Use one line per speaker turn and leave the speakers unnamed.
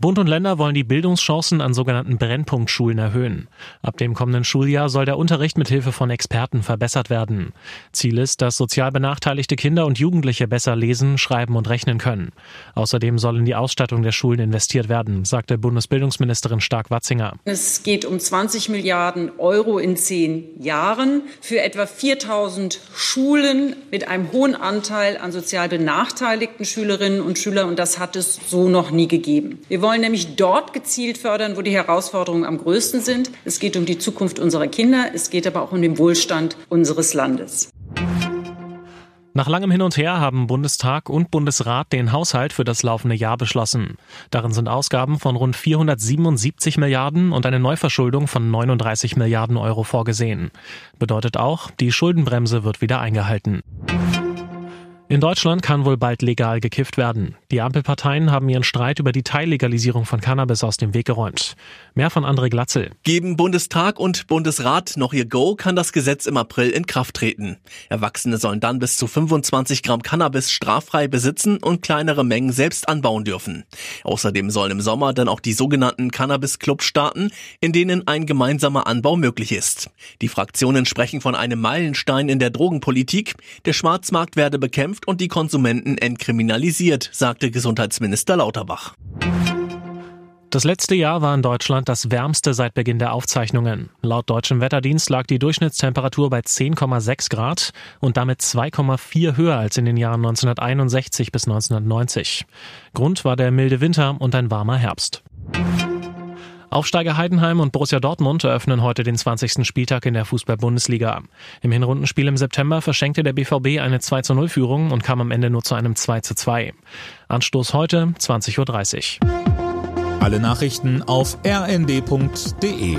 Bund und Länder wollen die Bildungschancen an sogenannten Brennpunktschulen erhöhen. Ab dem kommenden Schuljahr soll der Unterricht mit Hilfe von Experten verbessert werden. Ziel ist, dass sozial benachteiligte Kinder und Jugendliche besser lesen, schreiben und rechnen können. Außerdem soll in die Ausstattung der Schulen investiert werden, sagte Bundesbildungsministerin Stark-Watzinger.
Es geht um 20 Milliarden Euro in zehn Jahren für etwa 4000 Schulen mit einem hohen Anteil an sozial benachteiligten Schülerinnen und Schülern. Und das hat es so noch nie gegeben. Wir wollen nämlich dort gezielt fördern, wo die Herausforderungen am größten sind. Es geht um die Zukunft unserer Kinder, es geht aber auch um den Wohlstand unseres Landes.
Nach langem Hin und Her haben Bundestag und Bundesrat den Haushalt für das laufende Jahr beschlossen. Darin sind Ausgaben von rund 477 Milliarden und eine Neuverschuldung von 39 Milliarden Euro vorgesehen. Bedeutet auch, die Schuldenbremse wird wieder eingehalten. In Deutschland kann wohl bald legal gekifft werden. Die Ampelparteien haben ihren Streit über die Teillegalisierung von Cannabis aus dem Weg geräumt. Mehr von André Glatzel.
Geben Bundestag und Bundesrat noch ihr Go, kann das Gesetz im April in Kraft treten. Erwachsene sollen dann bis zu 25 Gramm Cannabis straffrei besitzen und kleinere Mengen selbst anbauen dürfen. Außerdem sollen im Sommer dann auch die sogenannten Cannabis-Clubs starten, in denen ein gemeinsamer Anbau möglich ist. Die Fraktionen sprechen von einem Meilenstein in der Drogenpolitik. Der Schwarzmarkt werde bekämpft bekämpft und die Konsumenten entkriminalisiert, sagte Gesundheitsminister Lauterbach.
Das letzte Jahr war in Deutschland das wärmste seit Beginn der Aufzeichnungen. Laut deutschem Wetterdienst lag die Durchschnittstemperatur bei 10,6 Grad und damit 2,4 höher als in den Jahren 1961 bis 1990. Grund war der milde Winter und ein warmer Herbst. Aufsteiger Heidenheim und Borussia Dortmund eröffnen heute den 20. Spieltag in der Fußball-Bundesliga. Im Hinrundenspiel im September verschenkte der BVB eine 2 0 Führung und kam am Ende nur zu einem 2 2. Anstoß heute 20.30 Uhr.
Alle Nachrichten auf rnd.de